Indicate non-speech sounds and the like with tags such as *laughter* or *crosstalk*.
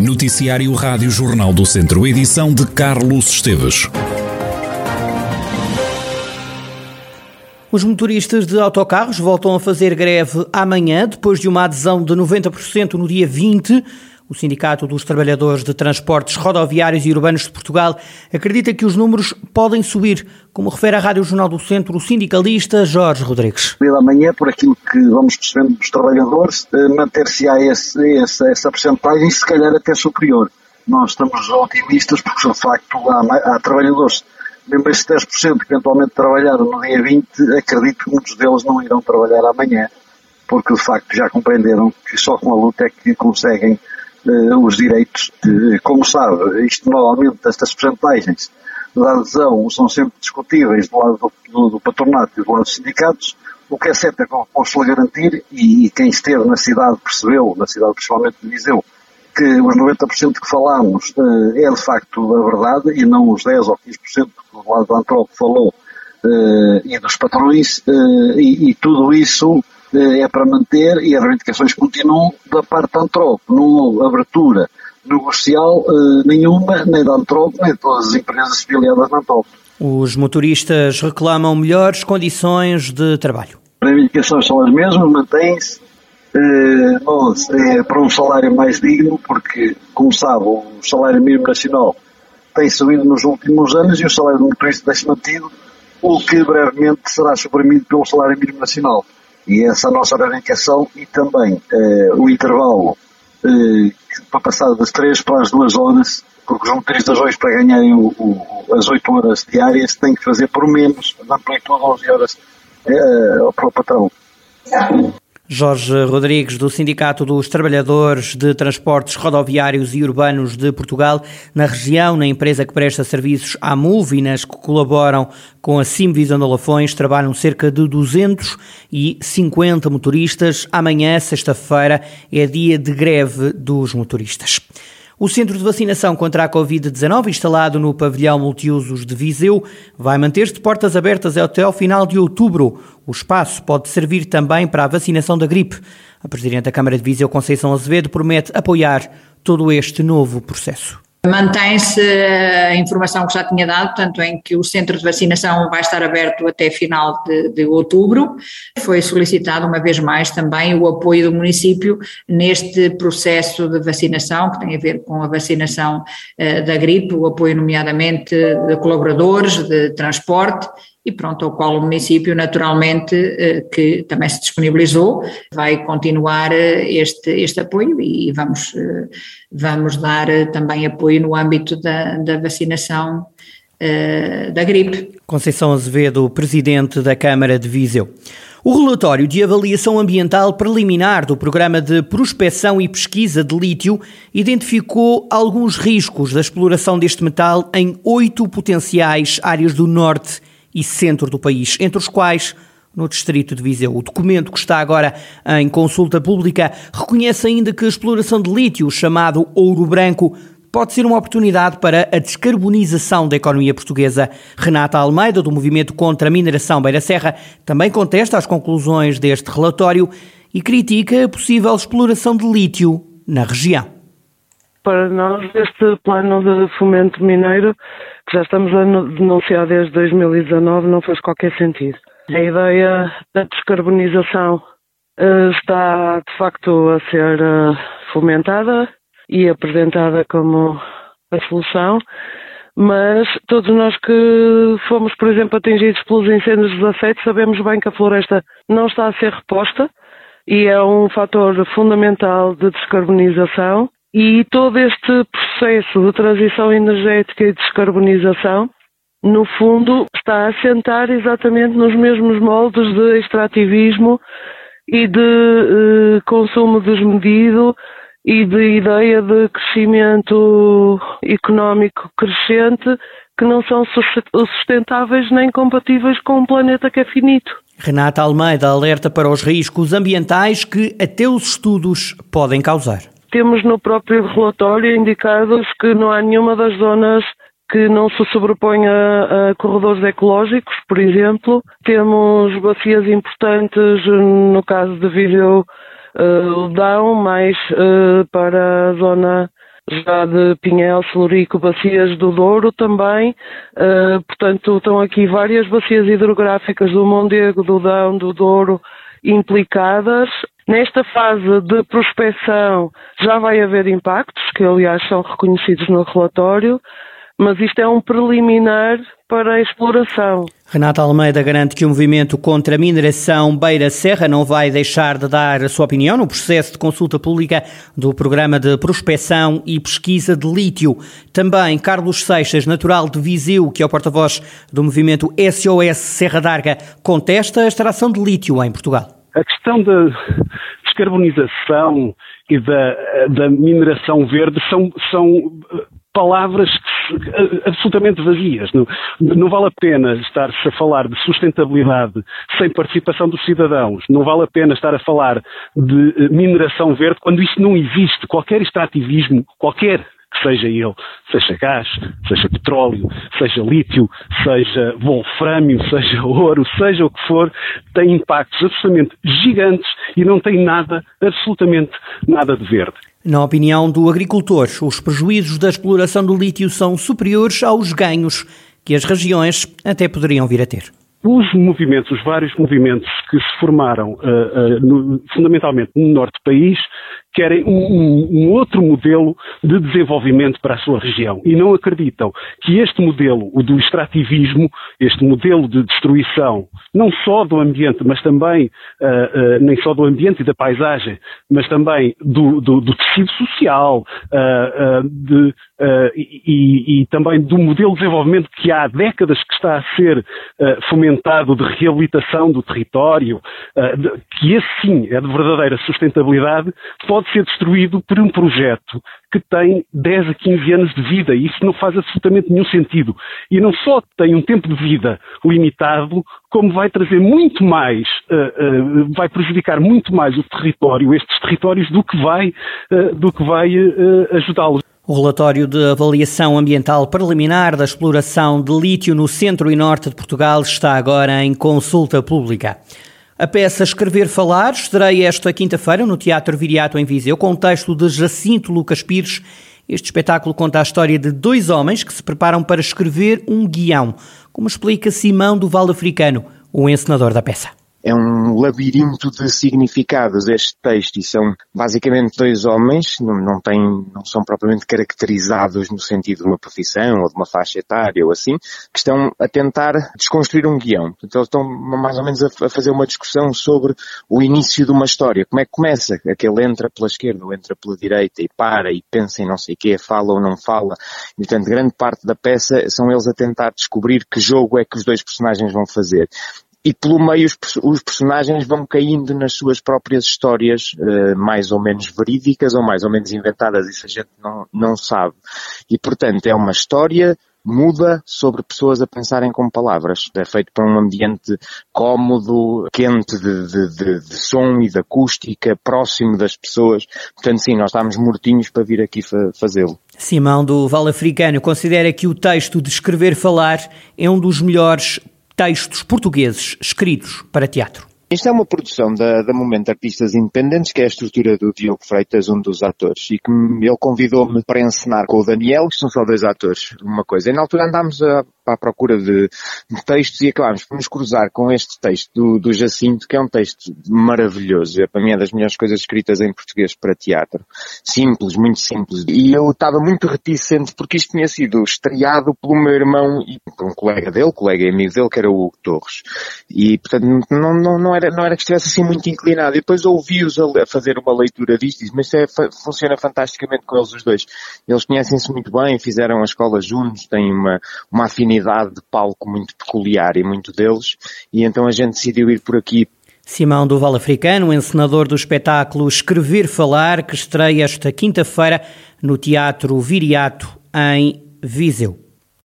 Noticiário Rádio Jornal do Centro, edição de Carlos Esteves. Os motoristas de autocarros voltam a fazer greve amanhã, depois de uma adesão de 90% no dia 20. O Sindicato dos Trabalhadores de Transportes Rodoviários e Urbanos de Portugal acredita que os números podem subir, como refere a Rádio Jornal do Centro o sindicalista Jorge Rodrigues. Pela manhã, por aquilo que vamos percebendo dos trabalhadores, eh, manter-se-á essa, porcentagem, se calhar até superior. Nós estamos otimistas porque, de facto, há, há trabalhadores, mesmo esses 10% que eventualmente trabalharam no dia 20, acredito que muitos deles não irão trabalhar amanhã, porque, de facto, já compreenderam que só com a luta é que conseguem os direitos de, como sabe, isto normalmente, estas percentagens da adesão são sempre discutíveis do lado do, do, do, patronato e do lado dos sindicatos, o que é certo é que posso-lhe garantir, e, e, quem esteve na cidade percebeu, na cidade principalmente de Viseu, que os 90% que falámos uh, é de facto a verdade e não os 10 ou 15% que o lado da Antropo falou uh, e dos patrões, e, e tudo isso é para manter e as reivindicações continuam da parte da Antropo. Não houve abertura negocial eh, nenhuma, nem da Antropo, nem de todas as empresas filiadas na Antropo. Os motoristas reclamam melhores condições de trabalho. As reivindicações são as mesmas, mantêm-se. Eh, é para um salário mais digno, porque, como sabe, o salário mínimo nacional tem subido nos últimos anos e o salário do motorista tem-se mantido, o que brevemente será suprimido pelo salário mínimo nacional. E essa nossa reivindicação e também eh, o intervalo eh, para passar das 3 para as 2 horas, porque os motoristas hoje para ganharem o, o, as 8 horas diárias têm que fazer por menos, da amplitude 11 horas eh, para o patrão. Jorge Rodrigues, do Sindicato dos Trabalhadores de Transportes Rodoviários e Urbanos de Portugal, na região, na empresa que presta serviços à MUV e nas que colaboram com a Simvisão de Lafões, trabalham cerca de 250 motoristas. Amanhã, sexta-feira, é dia de greve dos motoristas. O centro de vacinação contra a Covid-19, instalado no pavilhão multiusos de Viseu, vai manter-se de portas abertas até ao final de outubro. O espaço pode servir também para a vacinação da gripe. A Presidente da Câmara de Viseu, Conceição Azevedo, promete apoiar todo este novo processo. Mantém-se a informação que já tinha dado, tanto em que o centro de vacinação vai estar aberto até final de, de, outubro. Foi solicitado uma vez mais também o apoio do município neste processo de vacinação, que tem a ver com a vacinação uh, da gripe, o apoio nomeadamente de colaboradores, de transporte e pronto, ao qual o município naturalmente eh, que também se disponibilizou, vai continuar eh, este, este apoio e vamos, eh, vamos dar também apoio no âmbito da, da vacinação da gripe. Conceição Azevedo, Presidente da Câmara de Viseu. O relatório de avaliação ambiental preliminar do Programa de Prospecção e Pesquisa de Lítio identificou alguns riscos da exploração deste metal em oito potenciais áreas do norte e centro do país, entre os quais no distrito de Viseu. O documento que está agora em consulta pública reconhece ainda que a exploração de lítio, chamado ouro branco, pode ser uma oportunidade para a descarbonização da economia portuguesa. Renata Almeida, do Movimento contra a Mineração Beira Serra, também contesta as conclusões deste relatório e critica a possível exploração de lítio na região. Para nós, este plano de fomento mineiro já estamos a denunciar desde 2019 não faz qualquer sentido. A ideia da descarbonização uh, está de facto a ser uh, fomentada e apresentada como a solução, mas todos nós que fomos, por exemplo, atingidos pelos incêndios dos afetos, sabemos bem que a floresta não está a ser reposta e é um fator fundamental de descarbonização e todo este processo de transição energética e descarbonização, no fundo, está a assentar exatamente nos mesmos moldes de extrativismo e de eh, consumo desmedido e de ideia de crescimento económico crescente que não são sustentáveis nem compatíveis com um planeta que é finito. Renata Almeida alerta para os riscos ambientais que até os estudos podem causar. Temos no próprio relatório indicados que não há nenhuma das zonas que não se sobrepõe a, corredores ecológicos, por exemplo. Temos bacias importantes, no caso de Viseu, uh, Dão, mais uh, para a zona já de Pinhel, Celurico, bacias do Douro também. Uh, portanto, estão aqui várias bacias hidrográficas do Mondego, do Dão, do Douro implicadas. Nesta fase de prospecção já vai haver impactos, que aliás são reconhecidos no relatório, mas isto é um preliminar para a exploração. Renata Almeida garante que o movimento contra a mineração Beira-Serra não vai deixar de dar a sua opinião no processo de consulta pública do Programa de Prospecção e Pesquisa de Lítio. Também Carlos Seixas, natural de Viseu, que é o porta-voz do movimento SOS Serra d'Arga, contesta a extração de lítio em Portugal. A questão da descarbonização e da, da mineração verde são, são palavras absolutamente vazias. Não, não vale a pena estar-se a falar de sustentabilidade sem participação dos cidadãos. Não vale a pena estar a falar de eh, mineração verde quando isso não existe. Qualquer extrativismo, qualquer que seja ele, seja gás, seja petróleo, seja lítio, seja wolframio, *laughs* seja ouro, seja o que for, tem impactos absolutamente gigantes e não tem nada, absolutamente nada de verde. Na opinião do agricultor, os prejuízos da exploração do lítio são superiores aos ganhos que as regiões até poderiam vir a ter. Os movimentos, os vários movimentos que se formaram uh, uh, no, fundamentalmente no norte do país, querem um, um, outro modelo de desenvolvimento para a sua região. E não acreditam que este modelo, o do extrativismo, este modelo de destruição, não só do ambiente, mas também, uh, uh, nem só do ambiente e da paisagem, mas também do, do, do tecido social uh, de, e, e, também do modelo de desenvolvimento que há décadas que está a ser fomentado de reabilitação do território, de, que esse sim é de verdadeira sustentabilidade, pode pode ser destruído por um projeto que tem 10 a 15 anos de vida e isso não faz absolutamente nenhum sentido. E não só tem um tempo de vida limitado, como vai trazer muito mais, uh, uh, vai prejudicar muito mais o território, estes territórios, do que vai, uh, do que vai ajudá-los. O relatório de avaliação ambiental preliminar da exploração de lítio no centro e norte de Portugal está agora em consulta pública. A peça Escrever Falar estreia esta quinta-feira no Teatro Viriato em Viseu com o texto de Jacinto Lucas Pires. Este espetáculo conta a história de dois homens que se preparam para escrever um guião, como explica Simão do Val Africano, o encenador da peça é um labirinto de significados este texto e são basicamente dois homens, não, não, têm, não são propriamente caracterizados no sentido de uma profissão ou de uma faixa etária ou assim, que estão a tentar desconstruir um guião. Então eles estão mais ou menos a, a fazer uma discussão sobre o início de uma história. Como é que começa? Aquele entra pela esquerda ou entra pela direita e para e pensa em não sei o quê, fala ou não fala. E, portanto, grande parte da peça são eles a tentar descobrir que jogo é que os dois personagens vão fazer e pelo meio os, os, personagens vão caindo nas suas próprias histórias, uh, mais ou menos verídicas ou mais ou menos inventadas, isso a gente não, não sabe. E portanto é uma história muda sobre pessoas a pensarem com palavras. É feito para um ambiente cómodo, quente de, de, de, de som e de acústica, próximo das pessoas. Portanto, sim, nós estamos mortinhos para vir aqui fa fazê-lo. Simão do Vale Africano considera que o texto de Escrever Falar é um dos melhores textos portugueses escritos para teatro. Isto é uma produção da, da Momento Artistas Independentes, que é a estrutura do Diogo Freitas, um dos atores, e que ele convidou-me para encenar com o Daniel, que são só dois atores, uma coisa. E na altura andámos a, à procura de, de, textos e acabámos por nos cruzar com este texto do, do Jacinto, que é um texto maravilhoso. É para mim é das melhores coisas escritas em português para teatro. Simples, muito simples. E eu estava muito reticente porque isto tinha sido estreado pelo meu irmão e por um colega dele, colega e amigo dele, que era o Hugo Torres. E, portanto, não, não, não era, não era que estivesse assim muito inclinado. E depois ouvi-os a, fazer uma leitura disto, mas é, funciona fantasticamente com eles os dois. Eles conhecem-se muito bem, fizeram a escola juntos, têm uma, uma afinidade de palco muito peculiar e muito deles, e então a gente decidiu ir por aqui Simão do Val Africano, encenador do espetáculo Escrever Falar, que estreia esta quinta-feira no Teatro Viriato, em Viseu.